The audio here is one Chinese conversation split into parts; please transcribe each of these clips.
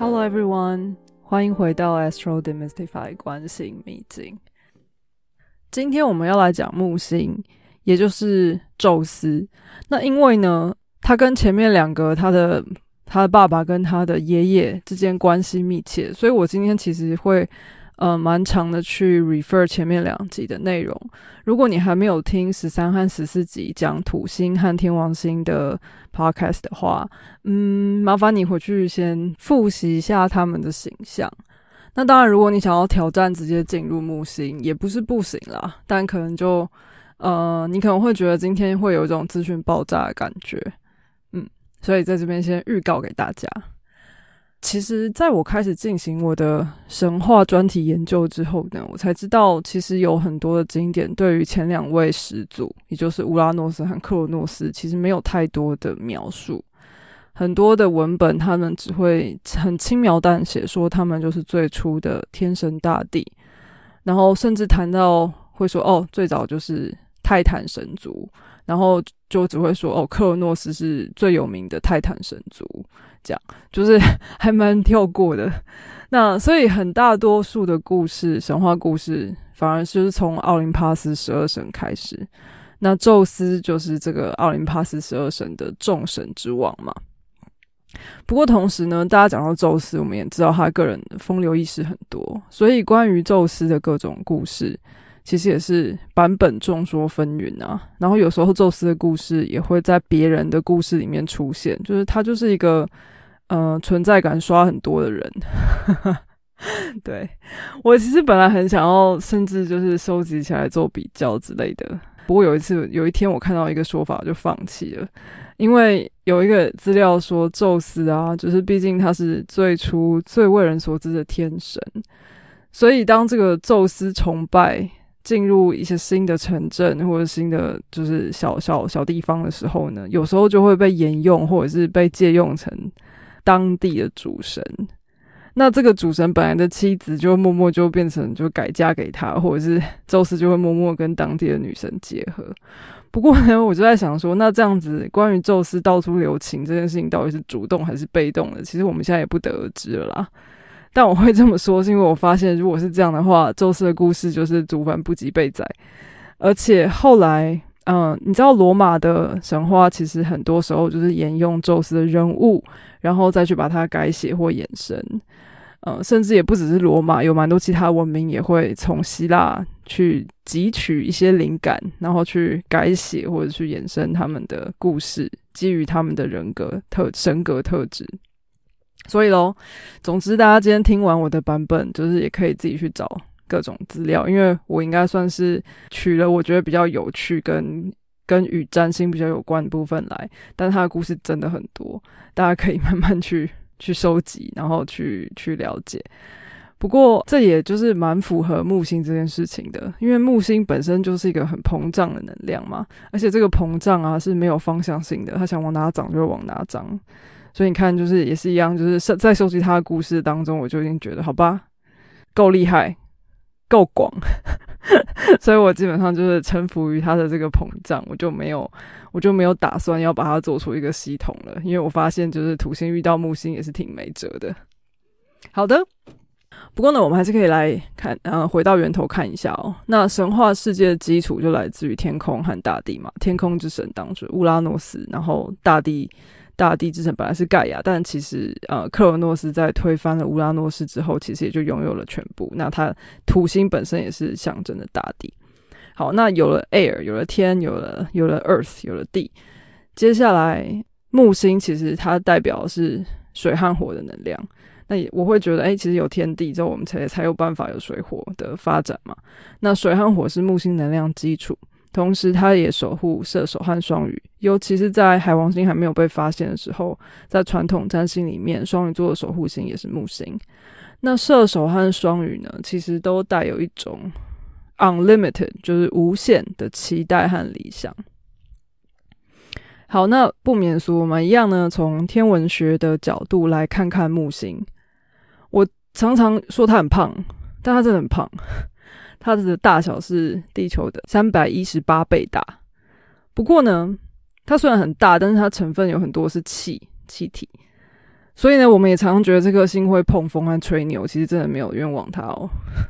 Hello everyone，欢迎回到 Astro Demystify 关心秘境。今天我们要来讲木星，也就是宙斯。那因为呢，他跟前面两个他的他的爸爸跟他的爷爷之间关系密切，所以我今天其实会。呃，蛮长的去 refer 前面两集的内容。如果你还没有听十三和十四集讲土星和天王星的 podcast 的话，嗯，麻烦你回去先复习一下他们的形象。那当然，如果你想要挑战直接进入木星，也不是不行啦，但可能就呃，你可能会觉得今天会有一种资讯爆炸的感觉，嗯，所以在这边先预告给大家。其实，在我开始进行我的神话专题研究之后呢，我才知道，其实有很多的经典对于前两位始祖，也就是乌拉诺斯和克罗诺斯，其实没有太多的描述。很多的文本，他们只会很轻描淡写说他们就是最初的天神大地，然后甚至谈到会说哦，最早就是泰坦神族，然后就只会说哦，克罗诺斯是最有名的泰坦神族。讲就是 还蛮跳过的，那所以很大多数的故事，神话故事反而是从奥林帕斯十二神开始。那宙斯就是这个奥林帕斯十二神的众神之王嘛。不过同时呢，大家讲到宙斯，我们也知道他个人风流意识很多，所以关于宙斯的各种故事。其实也是版本众说纷纭啊，然后有时候宙斯的故事也会在别人的故事里面出现，就是他就是一个呃存在感刷很多的人。对我其实本来很想要，甚至就是收集起来做比较之类的，不过有一次有一天我看到一个说法就放弃了，因为有一个资料说宙斯啊，就是毕竟他是最初最为人所知的天神，所以当这个宙斯崇拜。进入一些新的城镇或者新的就是小小小地方的时候呢，有时候就会被沿用或者是被借用成当地的主神。那这个主神本来的妻子就默默就变成就改嫁给他，或者是宙斯就会默默跟当地的女神结合。不过呢，我就在想说，那这样子关于宙斯到处留情这件事情，到底是主动还是被动的？其实我们现在也不得而知了啦。但我会这么说，是因为我发现，如果是这样的话，宙斯的故事就是祖反不及被宰。而且后来，嗯，你知道罗马的神话其实很多时候就是沿用宙斯的人物，然后再去把它改写或衍生。嗯，甚至也不只是罗马，有蛮多其他文明也会从希腊去汲取一些灵感，然后去改写或者去衍生他们的故事，基于他们的人格特神格特质。所以喽，总之大家今天听完我的版本，就是也可以自己去找各种资料，因为我应该算是取了我觉得比较有趣跟跟与占星比较有关的部分来，但他的故事真的很多，大家可以 慢慢去去收集，然后去去了解。不过这也就是蛮符合木星这件事情的，因为木星本身就是一个很膨胀的能量嘛，而且这个膨胀啊是没有方向性的，它想往哪涨就往哪涨。所以你看，就是也是一样，就是在收集他的故事当中，我就已经觉得好吧，够厉害，够广，所以我基本上就是臣服于他的这个膨胀，我就没有，我就没有打算要把它做出一个系统了，因为我发现就是土星遇到木星也是挺没辙的。好的，不过呢，我们还是可以来看，呃，回到源头看一下哦。那神话世界的基础就来自于天空和大地嘛，天空之神当中乌拉诺斯，然后大地。大地之神本来是盖亚，但其实呃，克罗诺斯在推翻了乌拉诺斯之后，其实也就拥有了全部。那它土星本身也是象征的大地。好，那有了 air，有了天，有了有了 earth，有了地。接下来木星其实它代表是水和火的能量。那我会觉得，哎，其实有天地之后，我们才才有办法有水火的发展嘛。那水和火是木星能量基础。同时，它也守护射手和双鱼，尤其是在海王星还没有被发现的时候，在传统占星里面，双鱼座的守护星也是木星。那射手和双鱼呢，其实都带有一种 unlimited，就是无限的期待和理想。好，那不免俗，我们一样呢，从天文学的角度来看看木星。我常常说它很胖，但它真的很胖。它的大小是地球的三百一十八倍大。不过呢，它虽然很大，但是它成分有很多是气气体，所以呢，我们也常常觉得这颗星会碰风和吹牛，其实真的没有冤枉它哦。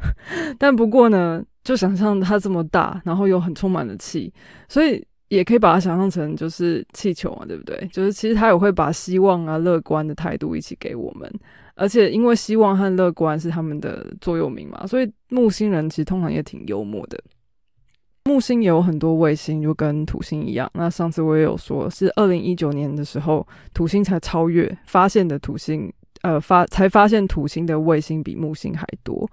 但不过呢，就想象它这么大，然后又很充满了气，所以也可以把它想象成就是气球嘛，对不对？就是其实他也会把希望啊、乐观的态度一起给我们。而且因为希望和乐观是他们的座右铭嘛，所以木星人其实通常也挺幽默的。木星也有很多卫星，就跟土星一样。那上次我也有说，是二零一九年的时候，土星才超越发现的土星，呃，发才发现土星的卫星比木星还多。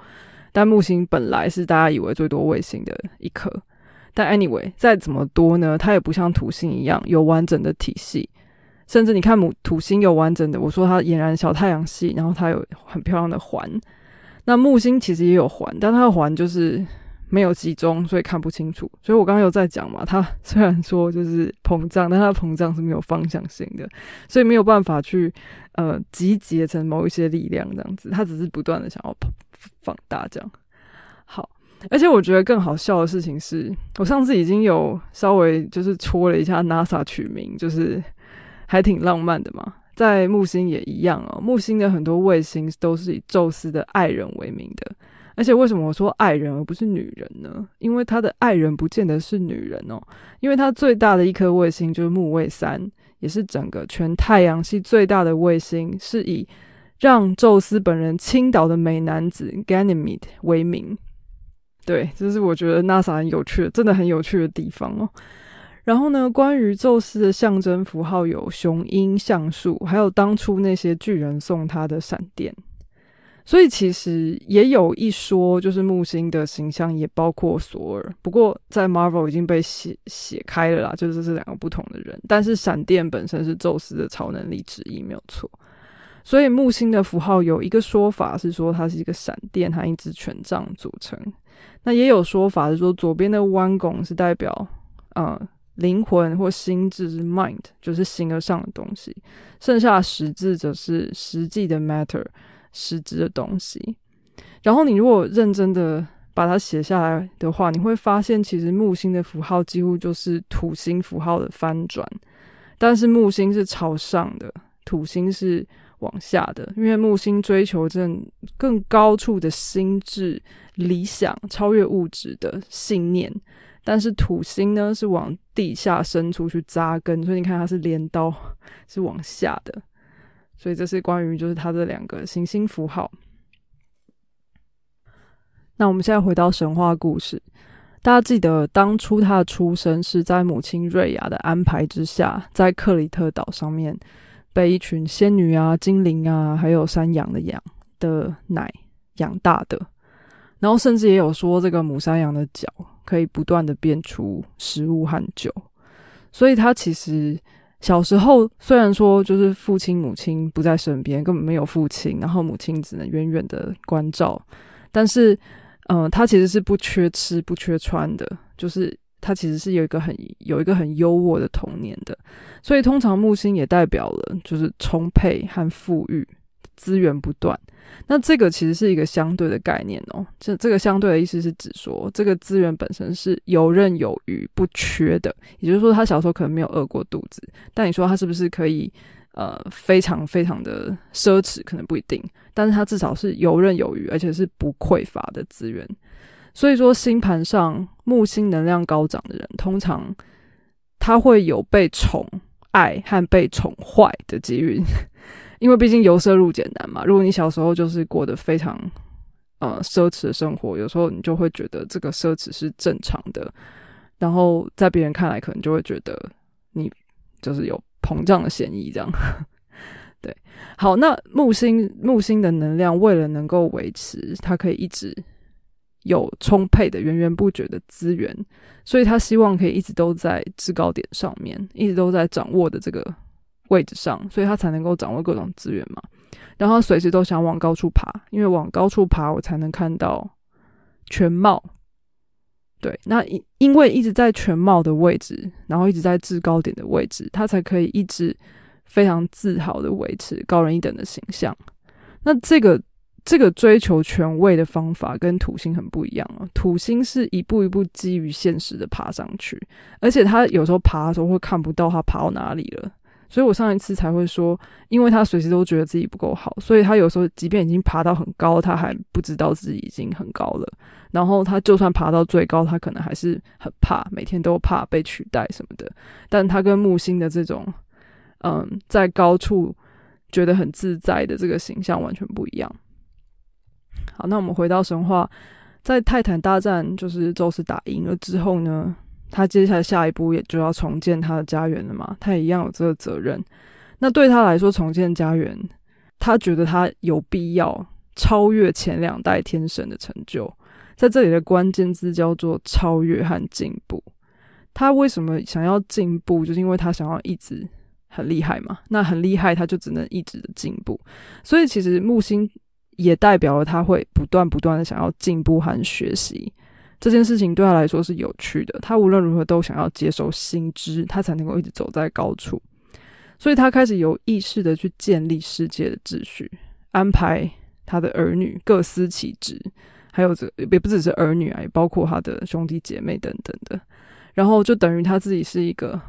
但木星本来是大家以为最多卫星的一颗。但 anyway，再怎么多呢，它也不像土星一样有完整的体系。甚至你看，母土星有完整的，我说它俨然小太阳系，然后它有很漂亮的环。那木星其实也有环，但它的环就是。没有集中，所以看不清楚。所以我刚刚有在讲嘛，它虽然说就是膨胀，但它膨胀是没有方向性的，所以没有办法去呃集结成某一些力量这样子。它只是不断的想要放大这样。好，而且我觉得更好笑的事情是，我上次已经有稍微就是戳了一下 NASA 取名，就是还挺浪漫的嘛。在木星也一样哦，木星的很多卫星都是以宙斯的爱人为名的。而且为什么我说爱人而不是女人呢？因为他的爱人不见得是女人哦。因为他最大的一颗卫星就是木卫三，也是整个全太阳系最大的卫星，是以让宙斯本人倾倒的美男子 Ganymede 为名。对，这是我觉得 NASA 很有趣的，真的很有趣的地方哦。然后呢，关于宙斯的象征符号有雄鹰、橡树，还有当初那些巨人送他的闪电。所以其实也有一说，就是木星的形象也包括索尔。不过在 Marvel 已经被写写开了啦，就是这两个不同的人。但是闪电本身是宙斯的超能力之一，没有错。所以木星的符号有一个说法是说它是一个闪电和一只权杖组成。那也有说法是说左边的弯拱是代表啊灵魂或心智是 mind，就是形而上的东西。剩下十字则是实际的 matter。实质的东西，然后你如果认真的把它写下来的话，你会发现其实木星的符号几乎就是土星符号的翻转，但是木星是朝上的，土星是往下的，因为木星追求这更高处的心智理想，超越物质的信念，但是土星呢是往地下深处去扎根，所以你看它是镰刀，是往下的。所以这是关于就是它这两个行星符号。那我们现在回到神话故事，大家记得当初他的出生是在母亲瑞亚的安排之下，在克里特岛上面被一群仙女啊、精灵啊，还有山羊的羊的奶养大的。然后甚至也有说，这个母山羊的脚可以不断的变出食物和酒，所以它其实。小时候虽然说就是父亲母亲不在身边，根本没有父亲，然后母亲只能远远的关照，但是，嗯，他其实是不缺吃不缺穿的，就是他其实是有一个很有一个很优渥的童年的，所以通常木星也代表了就是充沛和富裕，资源不断。那这个其实是一个相对的概念哦，这这个相对的意思是指说，这个资源本身是游刃有余、不缺的。也就是说，他小时候可能没有饿过肚子，但你说他是不是可以呃非常非常的奢侈，可能不一定。但是他至少是游刃有余，而且是不匮乏的资源。所以说，星盘上木星能量高涨的人，通常他会有被宠爱和被宠坏的机遇。因为毕竟由奢入俭难嘛。如果你小时候就是过得非常呃奢侈的生活，有时候你就会觉得这个奢侈是正常的，然后在别人看来可能就会觉得你就是有膨胀的嫌疑。这样 对，好，那木星木星的能量为了能够维持它可以一直有充沛的源源不绝的资源，所以他希望可以一直都在制高点上面，一直都在掌握的这个。位置上，所以他才能够掌握各种资源嘛。然后随时都想往高处爬，因为往高处爬，我才能看到全貌。对，那因因为一直在全貌的位置，然后一直在制高点的位置，他才可以一直非常自豪的维持高人一等的形象。那这个这个追求权位的方法跟土星很不一样啊。土星是一步一步基于现实的爬上去，而且他有时候爬的时候会看不到他爬到哪里了。所以我上一次才会说，因为他随时都觉得自己不够好，所以他有时候即便已经爬到很高，他还不知道自己已经很高了。然后他就算爬到最高，他可能还是很怕，每天都怕被取代什么的。但他跟木星的这种，嗯，在高处觉得很自在的这个形象完全不一样。好，那我们回到神话，在泰坦大战就是宙斯打赢了之后呢？他接下来下一步也就要重建他的家园了嘛，他也一样有这个责任。那对他来说，重建家园，他觉得他有必要超越前两代天神的成就。在这里的关键字叫做超越和进步。他为什么想要进步？就是因为他想要一直很厉害嘛。那很厉害，他就只能一直的进步。所以其实木星也代表了他会不断不断的想要进步和学习。这件事情对他来说是有趣的，他无论如何都想要接受新知，他才能够一直走在高处。所以他开始有意识的去建立世界的秩序，安排他的儿女各司其职，还有这也不只是儿女啊，也包括他的兄弟姐妹等等的。然后就等于他自己是一个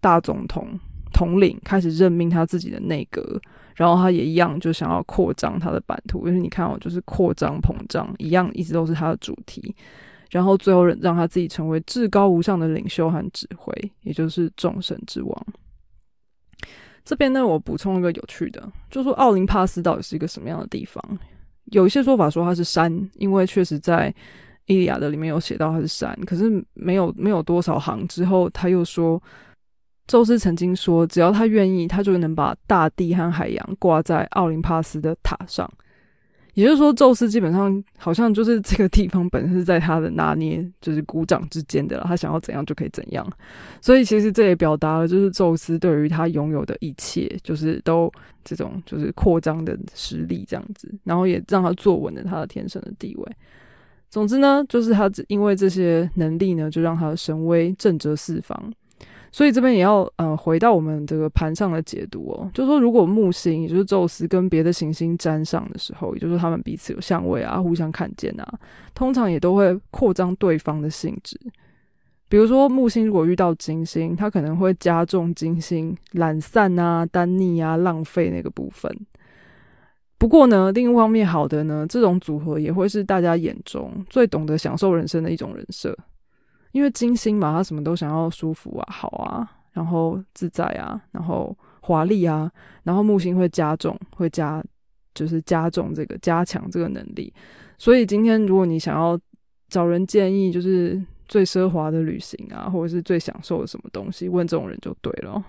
大总统统领，开始任命他自己的内阁，然后他也一样就想要扩张他的版图，因为你看哦，就是扩张膨胀一样，一直都是他的主题。然后最后让他自己成为至高无上的领袖和指挥，也就是众神之王。这边呢，我补充一个有趣的，就说奥林帕斯到底是一个什么样的地方？有一些说法说它是山，因为确实在《伊利亚的里面有写到它是山，可是没有没有多少行之后，他又说，宙斯曾经说，只要他愿意，他就能把大地和海洋挂在奥林帕斯的塔上。也就是说，宙斯基本上好像就是这个地方本身是在他的拿捏，就是鼓掌之间的了。他想要怎样就可以怎样。所以其实这也表达了，就是宙斯对于他拥有的一切，就是都这种就是扩张的实力这样子，然后也让他坐稳了他的天生的地位。总之呢，就是他因为这些能力呢，就让他的神威震慑四方。所以这边也要呃回到我们这个盘上的解读哦，就是说如果木星也就是宙斯跟别的行星沾上的时候，也就是说他们彼此有相位啊，互相看见啊，通常也都会扩张对方的性质。比如说木星如果遇到金星，它可能会加重金星懒散啊、单逆啊、浪费那个部分。不过呢，另一方面好的呢，这种组合也会是大家眼中最懂得享受人生的一种人设。因为金星嘛，他什么都想要舒服啊、好啊，然后自在啊，然后华丽啊，然后木星会加重，会加就是加重这个加强这个能力。所以今天如果你想要找人建议，就是最奢华的旅行啊，或者是最享受的什么东西，问这种人就对了。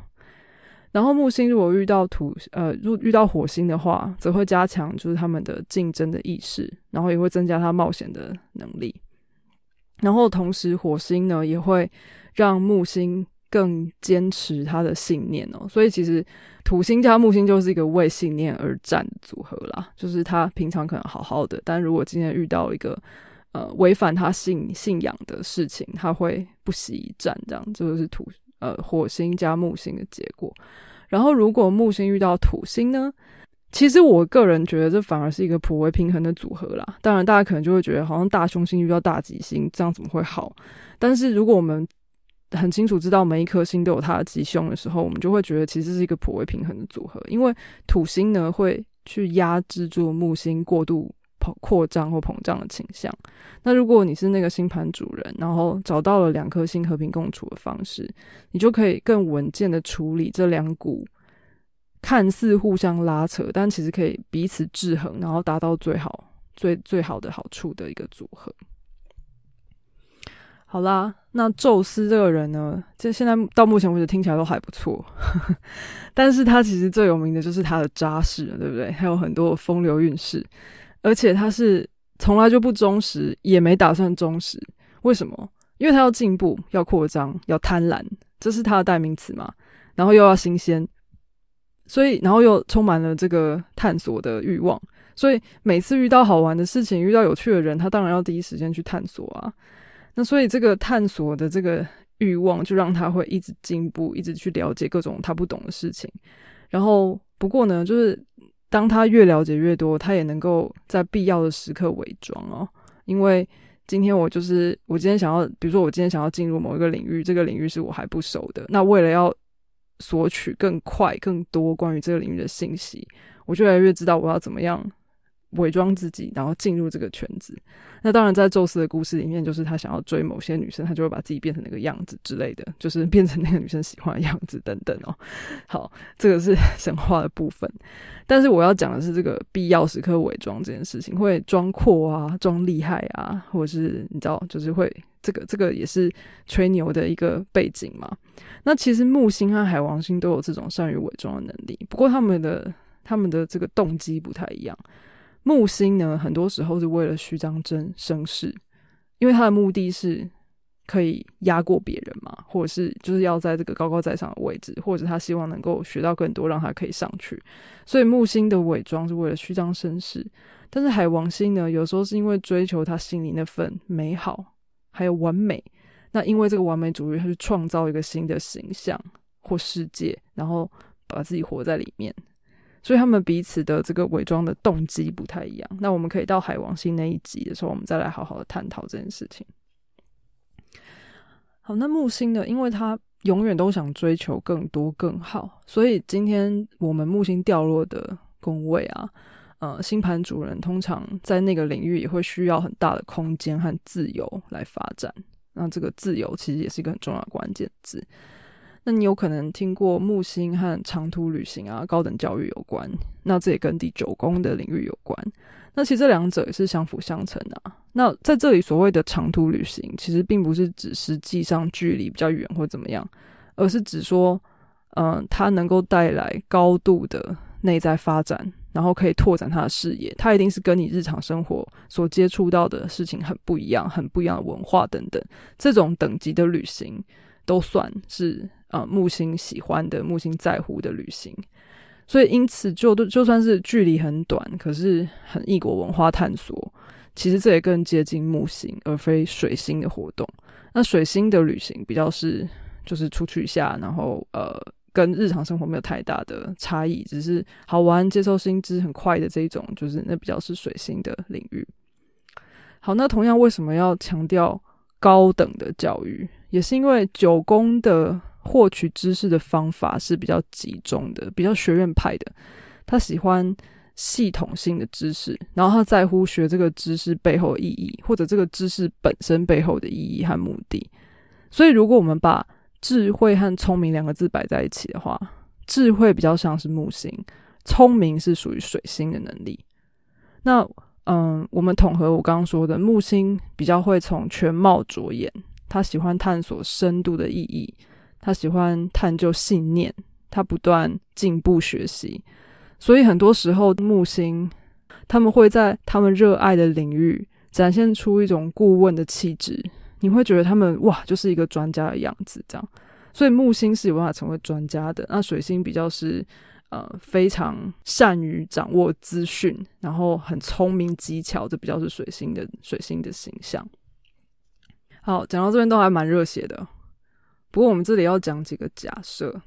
然后木星如果遇到土呃，如遇到火星的话，则会加强就是他们的竞争的意识，然后也会增加他冒险的能力。然后同时，火星呢也会让木星更坚持他的信念哦。所以其实土星加木星就是一个为信念而战的组合啦。就是他平常可能好好的，但如果今天遇到一个呃违反他信信仰的事情，他会不惜一战。这样这就是土呃火星加木星的结果。然后如果木星遇到土星呢？其实我个人觉得这反而是一个颇为平衡的组合啦。当然，大家可能就会觉得好像大凶星遇到大吉星，这样怎么会好？但是如果我们很清楚知道每一颗星都有它的吉凶的时候，我们就会觉得其实是一个颇为平衡的组合。因为土星呢会去压制住木星过度膨扩张或膨胀的倾向。那如果你是那个星盘主人，然后找到了两颗星和平共处的方式，你就可以更稳健的处理这两股。看似互相拉扯，但其实可以彼此制衡，然后达到最好、最最好的好处的一个组合。好啦，那宙斯这个人呢，这现在到目前为止听起来都还不错，但是他其实最有名的就是他的渣事，对不对？还有很多风流韵事，而且他是从来就不忠实，也没打算忠实。为什么？因为他要进步，要扩张，要贪婪，这是他的代名词嘛。然后又要新鲜。所以，然后又充满了这个探索的欲望，所以每次遇到好玩的事情，遇到有趣的人，他当然要第一时间去探索啊。那所以这个探索的这个欲望，就让他会一直进步，一直去了解各种他不懂的事情。然后，不过呢，就是当他越了解越多，他也能够在必要的时刻伪装哦。因为今天我就是我今天想要，比如说我今天想要进入某一个领域，这个领域是我还不熟的，那为了要索取更快、更多关于这个领域的信息，我就越来越知道我要怎么样。伪装自己，然后进入这个圈子。那当然，在宙斯的故事里面，就是他想要追某些女生，他就会把自己变成那个样子之类的，就是变成那个女生喜欢的样子等等哦。好，这个是 神话的部分。但是我要讲的是这个必要时刻伪装这件事情，会装阔啊，装厉害啊，或者是你知道，就是会这个这个也是吹牛的一个背景嘛。那其实木星和海王星都有这种善于伪装的能力，不过他们的他们的这个动机不太一样。木星呢，很多时候是为了虚张声声势，因为他的目的是可以压过别人嘛，或者是就是要在这个高高在上的位置，或者他希望能够学到更多，让他可以上去。所以木星的伪装是为了虚张声势，但是海王星呢，有时候是因为追求他心里那份美好还有完美。那因为这个完美主义，他去创造一个新的形象或世界，然后把自己活在里面。所以他们彼此的这个伪装的动机不太一样。那我们可以到海王星那一集的时候，我们再来好好的探讨这件事情。好，那木星呢？因为他永远都想追求更多更好，所以今天我们木星掉落的宫位啊，呃，星盘主人通常在那个领域也会需要很大的空间和自由来发展。那这个自由其实也是一个很重要的关键字。那你有可能听过木星和长途旅行啊、高等教育有关，那这也跟第九宫的领域有关。那其实这两者也是相辅相成的。那在这里所谓的长途旅行，其实并不是指实际上距离比较远或怎么样，而是指说，嗯，它能够带来高度的内在发展，然后可以拓展他的视野。他一定是跟你日常生活所接触到的事情很不一样，很不一样的文化等等。这种等级的旅行都算是。啊，木星喜欢的，木星在乎的旅行，所以因此就就算是距离很短，可是很异国文化探索，其实这也更接近木星而非水星的活动。那水星的旅行比较是就是出去一下，然后呃，跟日常生活没有太大的差异，只是好玩、接受新知很快的这一种，就是那比较是水星的领域。好，那同样为什么要强调高等的教育，也是因为九宫的。获取知识的方法是比较集中的，比较学院派的。他喜欢系统性的知识，然后他在乎学这个知识背后的意义，或者这个知识本身背后的意义和目的。所以，如果我们把智慧和聪明两个字摆在一起的话，智慧比较像是木星，聪明是属于水星的能力。那，嗯，我们统合我刚刚说的，木星比较会从全貌着眼，他喜欢探索深度的意义。他喜欢探究信念，他不断进步学习，所以很多时候木星他们会在他们热爱的领域展现出一种顾问的气质，你会觉得他们哇就是一个专家的样子，这样。所以木星是有办法成为专家的，那水星比较是呃非常善于掌握资讯，然后很聪明机巧，这比较是水星的水星的形象。好，讲到这边都还蛮热血的。不过我们这里要讲几个假设。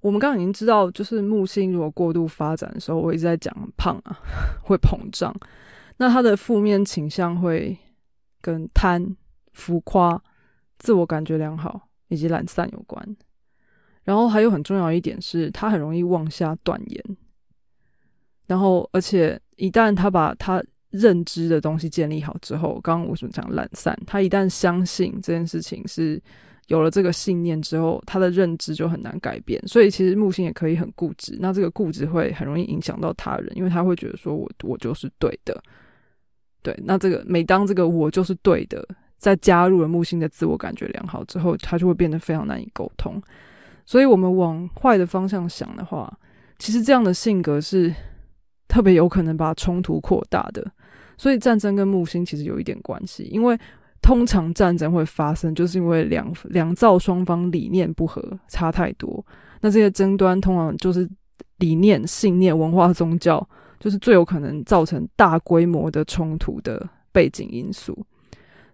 我们刚刚已经知道，就是木星如果过度发展的时候，我一直在讲胖啊，会膨胀。那它的负面倾向会跟贪、浮夸、自我感觉良好以及懒散有关。然后还有很重要一点是，他很容易妄下断言。然后，而且一旦他把他认知的东西建立好之后，刚刚我所讲懒散，他一旦相信这件事情是有了这个信念之后，他的认知就很难改变。所以其实木星也可以很固执，那这个固执会很容易影响到他人，因为他会觉得说我我就是对的。对，那这个每当这个我就是对的，在加入了木星的自我感觉良好之后，他就会变得非常难以沟通。所以我们往坏的方向想的话，其实这样的性格是特别有可能把冲突扩大的。所以战争跟木星其实有一点关系，因为通常战争会发生，就是因为两两造双方理念不合，差太多。那这些争端通常就是理念、信念、文化、宗教，就是最有可能造成大规模的冲突的背景因素。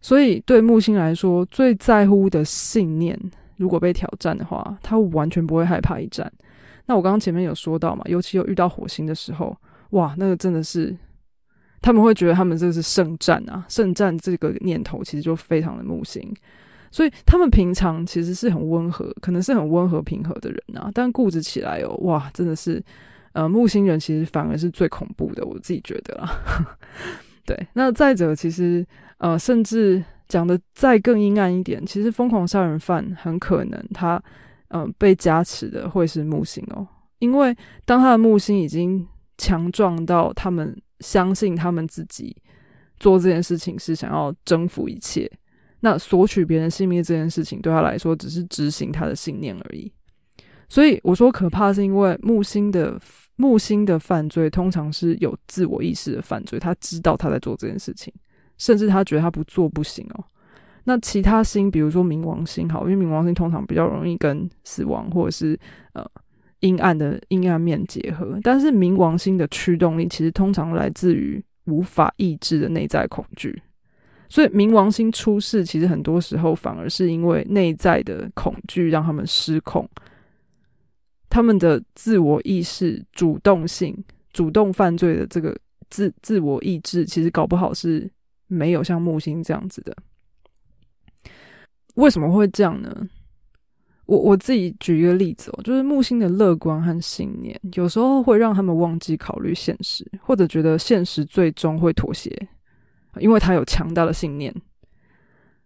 所以对木星来说，最在乎的信念如果被挑战的话，他完全不会害怕一战。那我刚刚前面有说到嘛，尤其有遇到火星的时候，哇，那个真的是。他们会觉得他们这是圣战啊，圣战这个念头其实就非常的木星，所以他们平常其实是很温和，可能是很温和平和的人啊，但固执起来哦，哇，真的是，呃，木星人其实反而是最恐怖的，我自己觉得啦。对，那再者，其实呃，甚至讲的再更阴暗一点，其实疯狂杀人犯很可能他，嗯，被加持的会是木星哦，因为当他的木星已经强壮到他们相信他们自己。做这件事情是想要征服一切，那索取别人性命这件事情对他来说只是执行他的信念而已。所以我说可怕，是因为木星的木星的犯罪通常是有自我意识的犯罪，他知道他在做这件事情，甚至他觉得他不做不行哦。那其他星，比如说冥王星，好，因为冥王星通常比较容易跟死亡或者是呃阴暗的阴暗面结合，但是冥王星的驱动力其实通常来自于。无法抑制的内在恐惧，所以冥王星出事，其实很多时候反而是因为内在的恐惧让他们失控，他们的自我意识、主动性、主动犯罪的这个自自我意志，其实搞不好是没有像木星这样子的。为什么会这样呢？我我自己举一个例子哦，就是木星的乐观和信念，有时候会让他们忘记考虑现实，或者觉得现实最终会妥协，因为他有强大的信念。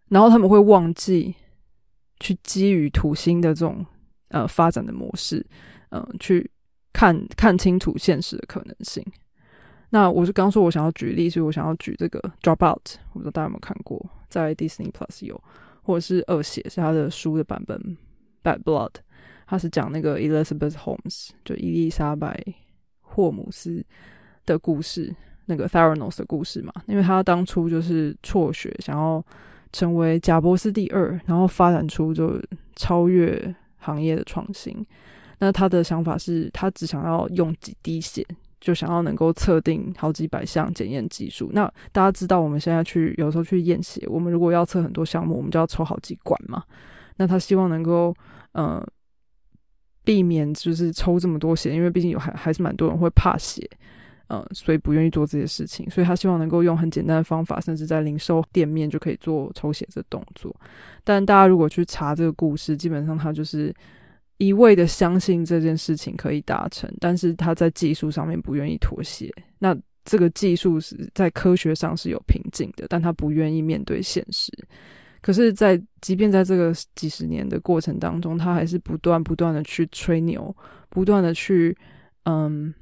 然后他们会忘记去基于土星的这种呃发展的模式，嗯，去看看清楚现实的可能性。那我是刚说我想要举例，所以我想要举这个 Dropout，我不知道大家有没有看过，在 Disney Plus 有，或者是二写是他的书的版本。Bad Blood，他是讲那个 Elizabeth Holmes，就伊丽莎白霍姆斯的故事，那个 Theranos 的故事嘛。因为他当初就是辍学，想要成为贾伯斯第二，然后发展出就超越行业的创新。那他的想法是他只想要用几滴血，就想要能够测定好几百项检验技术。那大家知道，我们现在去有时候去验血，我们如果要测很多项目，我们就要抽好几管嘛。那他希望能够，呃，避免就是抽这么多血，因为毕竟有还还是蛮多人会怕血，呃，所以不愿意做这些事情。所以他希望能够用很简单的方法，甚至在零售店面就可以做抽血这动作。但大家如果去查这个故事，基本上他就是一味的相信这件事情可以达成，但是他在技术上面不愿意妥协。那这个技术是在科学上是有瓶颈的，但他不愿意面对现实。可是，在即便在这个几十年的过程当中，他还是不断不断的去吹牛，不断的去嗯，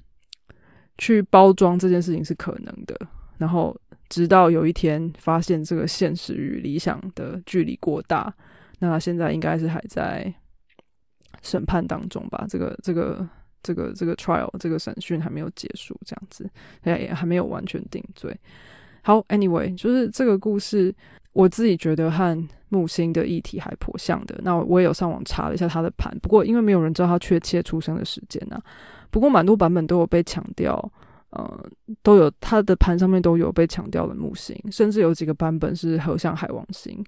去包装这件事情是可能的。然后，直到有一天发现这个现实与理想的距离过大，那现在应该是还在审判当中吧？这个这个这个这个 trial 这个审讯还没有结束，这样子也还没有完全定罪。好，anyway，就是这个故事。我自己觉得和木星的议题还颇像的。那我也有上网查了一下他的盘，不过因为没有人知道他确切出生的时间呢。不过蛮多版本都有被强调，呃，都有他的盘上面都有被强调的木星，甚至有几个版本是合相海王星。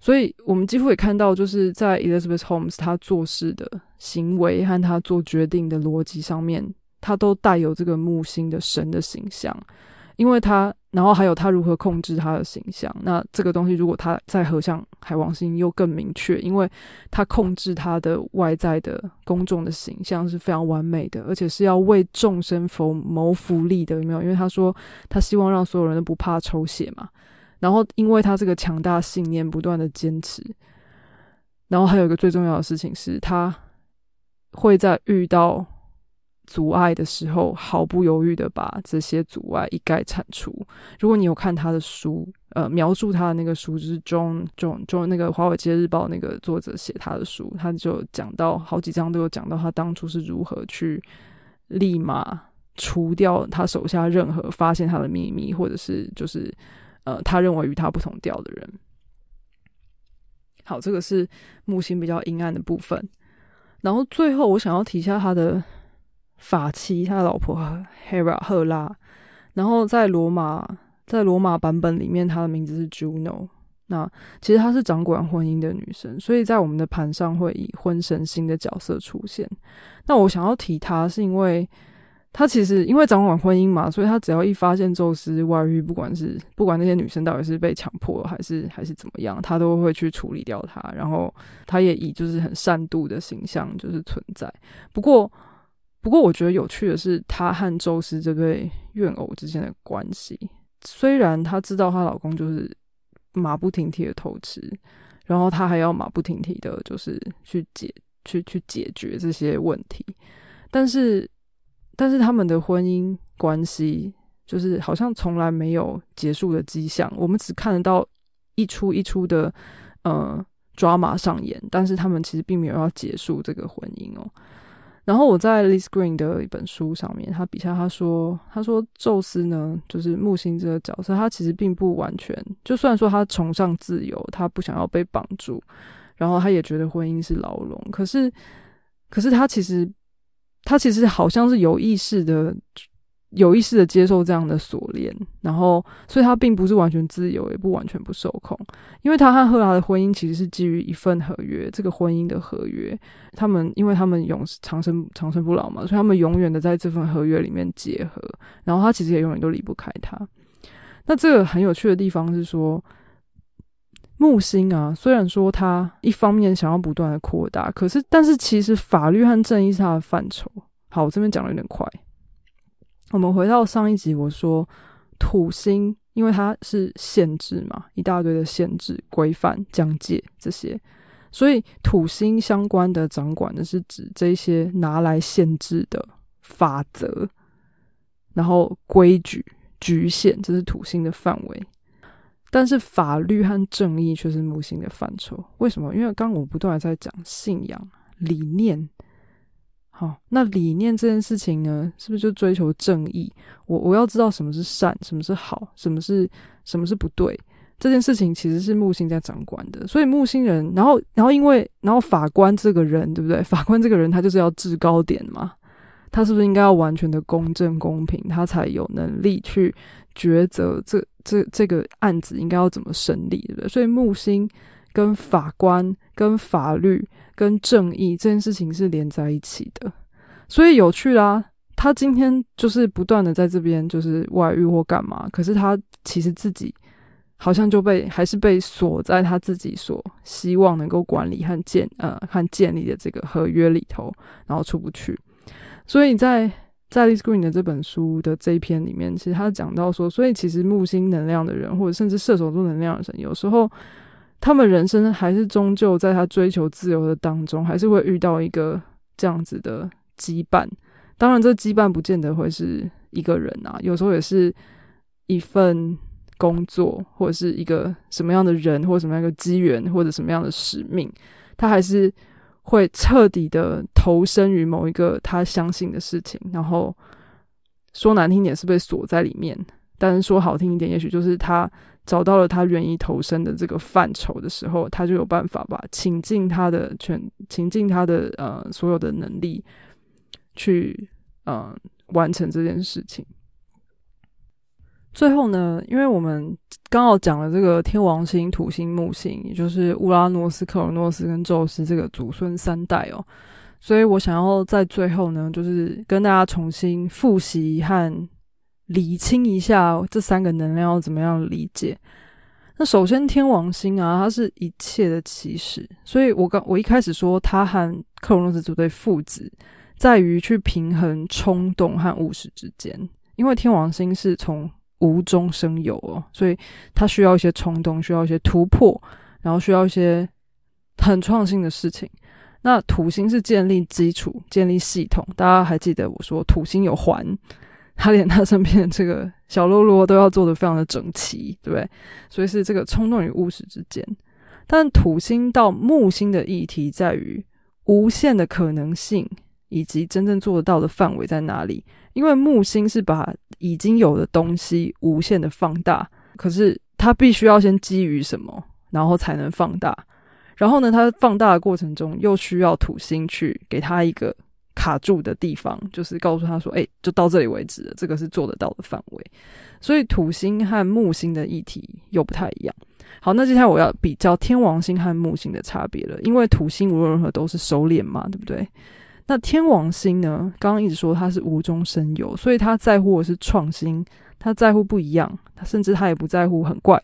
所以我们几乎也看到，就是在 Elizabeth Holmes 他做事的行为和他做决定的逻辑上面，他都带有这个木星的神的形象，因为他。然后还有他如何控制他的形象，那这个东西如果他在合相海王星又更明确，因为他控制他的外在的公众的形象是非常完美的，而且是要为众生谋谋福利的，有没有？因为他说他希望让所有人都不怕抽血嘛。然后因为他这个强大信念不断的坚持，然后还有一个最重要的事情是他会在遇到。阻碍的时候，毫不犹豫的把这些阻碍一概铲除。如果你有看他的书，呃，描述他的那个书，就是 John John John 那个《华尔街日报》那个作者写他的书，他就讲到好几章都有讲到他当初是如何去立马除掉他手下任何发现他的秘密，或者是就是呃他认为与他不同调的人。好，这个是木星比较阴暗的部分。然后最后我想要提一下他的。法妻，他的老婆 Hera 赫拉，然后在罗马，在罗马版本里面，她的名字是 Juno。那其实她是掌管婚姻的女神，所以在我们的盘上会以婚神星的角色出现。那我想要提她，是因为他其实因为掌管婚姻嘛，所以他只要一发现宙斯外遇，不管是不管那些女生到底是被强迫还是还是怎么样，他都会去处理掉他。然后他也以就是很善妒的形象就是存在。不过，不过我觉得有趣的是，她和宙斯这对怨偶之间的关系。虽然她知道她老公就是马不停蹄的偷吃，然后她还要马不停蹄的，就是去解去去解决这些问题，但是。但是他们的婚姻关系就是好像从来没有结束的迹象，我们只看得到一出一出的呃抓马上演，但是他们其实并没有要结束这个婚姻哦。然后我在 Liz Green 的一本书上面，他笔下他说，他说宙斯呢，就是木星这个角色，他其实并不完全，就算说他崇尚自由，他不想要被绑住，然后他也觉得婚姻是牢笼，可是，可是他其实。他其实好像是有意识的、有意识的接受这样的锁链，然后，所以他并不是完全自由，也不完全不受控，因为他和赫拉的婚姻其实是基于一份合约，这个婚姻的合约，他们因为他们永长生长生不老嘛，所以他们永远的在这份合约里面结合，然后他其实也永远都离不开他。那这个很有趣的地方是说。木星啊，虽然说他一方面想要不断的扩大，可是但是其实法律和正义是他的范畴。好，我这边讲的有点快。我们回到上一集，我说土星，因为它是限制嘛，一大堆的限制、规范、疆界这些，所以土星相关的掌管的是指这些拿来限制的法则，然后规矩、局限，这是土星的范围。但是法律和正义却是木星的范畴。为什么？因为刚刚我不断在讲信仰理念。好，那理念这件事情呢，是不是就追求正义？我我要知道什么是善，什么是好，什么是什么是不对。这件事情其实是木星在掌管的。所以木星人，然后然后因为然后法官这个人，对不对？法官这个人他就是要制高点嘛。他是不是应该要完全的公正公平，他才有能力去抉择这这这个案子应该要怎么审理，对不对？所以木星跟法官、跟法律、跟正义这件事情是连在一起的，所以有趣啦。他今天就是不断的在这边就是外遇或干嘛，可是他其实自己好像就被还是被锁在他自己所希望能够管理和建呃和建立的这个合约里头，然后出不去。所以在在 Liz Green 的这本书的这一篇里面，其实他讲到说，所以其实木星能量的人，或者甚至射手座能量的人，有时候他们人生还是终究在他追求自由的当中，还是会遇到一个这样子的羁绊。当然，这羁绊不见得会是一个人啊，有时候也是一份工作，或者是一个什么样的人，或者什么样的机缘，或者什么样的使命，他还是。会彻底的投身于某一个他相信的事情，然后说难听点是被锁在里面，但是说好听一点，也许就是他找到了他愿意投身的这个范畴的时候，他就有办法吧，倾尽他的全，倾尽他的呃所有的能力去呃完成这件事情。最后呢，因为我们刚好讲了这个天王星、土星、木星，也就是乌拉诺斯、克尔诺斯跟宙斯这个祖孙三代哦，所以我想要在最后呢，就是跟大家重新复习和理清一下这三个能量要怎么样理解。那首先，天王星啊，它是一切的起始，所以我刚我一开始说，他和克尔诺斯这对父子在于去平衡冲动和务实之间，因为天王星是从无中生有哦，所以它需要一些冲动，需要一些突破，然后需要一些很创新的事情。那土星是建立基础、建立系统。大家还记得我说土星有环，他连他身边的这个小喽啰都要做的非常的整齐，对不对？所以是这个冲动与务实之间。但土星到木星的议题在于无限的可能性。以及真正做得到的范围在哪里？因为木星是把已经有的东西无限的放大，可是它必须要先基于什么，然后才能放大。然后呢，它放大的过程中又需要土星去给它一个卡住的地方，就是告诉他说：“哎，就到这里为止了，这个是做得到的范围。”所以土星和木星的议题又不太一样。好，那接下来我要比较天王星和木星的差别了，因为土星无论如何都是收敛嘛，对不对？那天王星呢？刚刚一直说它是无中生有，所以他在乎的是创新，他在乎不一样，他甚至他也不在乎很怪。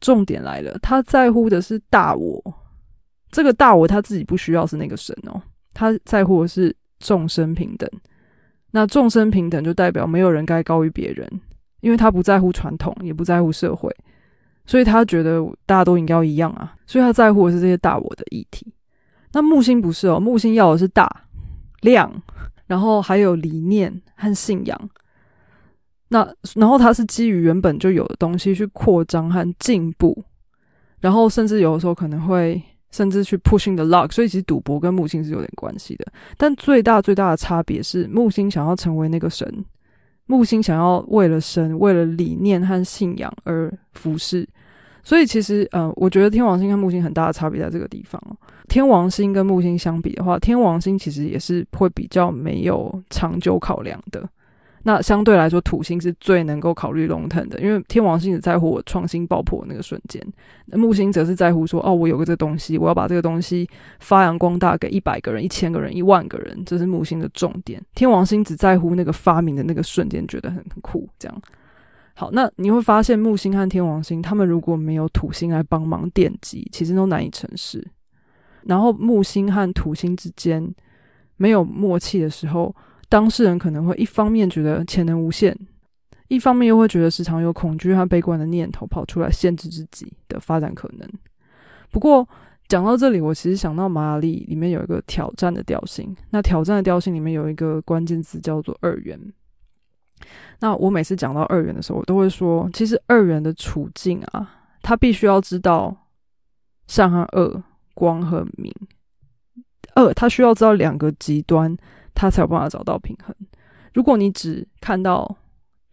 重点来了，他在乎的是大我，这个大我他自己不需要是那个神哦，他在乎的是众生平等。那众生平等就代表没有人该高于别人，因为他不在乎传统，也不在乎社会，所以他觉得大家都应该一样啊，所以他在乎的是这些大我的议题。那木星不是哦，木星要的是大量，然后还有理念和信仰。那然后它是基于原本就有的东西去扩张和进步，然后甚至有的时候可能会甚至去 pushing the luck。所以其实赌博跟木星是有点关系的，但最大最大的差别是木星想要成为那个神，木星想要为了神、为了理念和信仰而服侍。所以其实，呃，我觉得天王星跟木星很大的差别在这个地方哦。天王星跟木星相比的话，天王星其实也是会比较没有长久考量的。那相对来说，土星是最能够考虑 long term 的，因为天王星只在乎我创新爆破那个瞬间，木星则是在乎说，哦，我有个这东西，我要把这个东西发扬光大给一百个人、一千个人、一万个人，这是木星的重点。天王星只在乎那个发明的那个瞬间，觉得很很酷，这样。好，那你会发现木星和天王星，他们如果没有土星来帮忙奠基，其实都难以成事。然后木星和土星之间没有默契的时候，当事人可能会一方面觉得潜能无限，一方面又会觉得时常有恐惧和悲观的念头跑出来，限制自己的发展可能。不过讲到这里，我其实想到马雅历里面有一个挑战的调性，那挑战的调性里面有一个关键字叫做二元。那我每次讲到二元的时候，我都会说，其实二元的处境啊，他必须要知道善和恶、光和明。二，他需要知道两个极端，他才有办法找到平衡。如果你只看到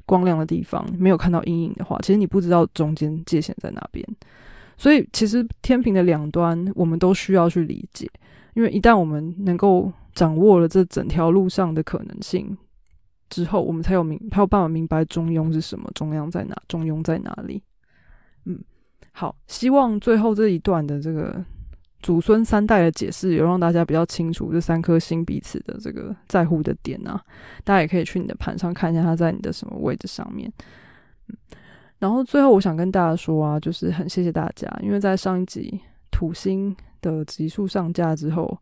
光亮的地方，没有看到阴影的话，其实你不知道中间界限在哪边。所以，其实天平的两端，我们都需要去理解，因为一旦我们能够掌握了这整条路上的可能性。之后，我们才有明才有办法明白中庸是什么，中央在哪，中庸在哪里。嗯，好，希望最后这一段的这个祖孙三代的解释，有让大家比较清楚这三颗星彼此的这个在乎的点啊。大家也可以去你的盘上看一下，它在你的什么位置上面。嗯，然后最后我想跟大家说啊，就是很谢谢大家，因为在上一集土星的集数上架之后，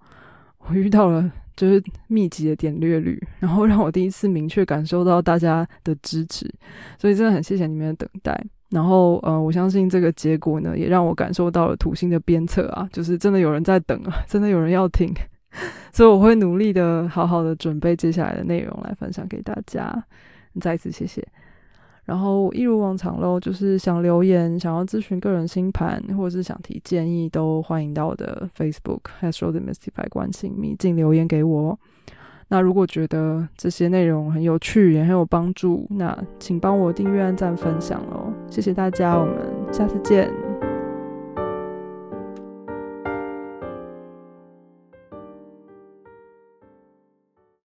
我遇到了。就是密集的点略率，然后让我第一次明确感受到大家的支持，所以真的很谢谢你们的等待。然后，呃，我相信这个结果呢，也让我感受到了土星的鞭策啊，就是真的有人在等啊，真的有人要听，所以我会努力的好好的准备接下来的内容来分享给大家。再一次谢谢。然后一如往常喽，就是想留言、想要咨询个人星盘，或者是想提建议，都欢迎到我的 Facebook Astro Demystify 关心秘境留言给我。那如果觉得这些内容很有趣，也很有帮助，那请帮我订阅、按赞、分享哦，谢谢大家，我们下次见。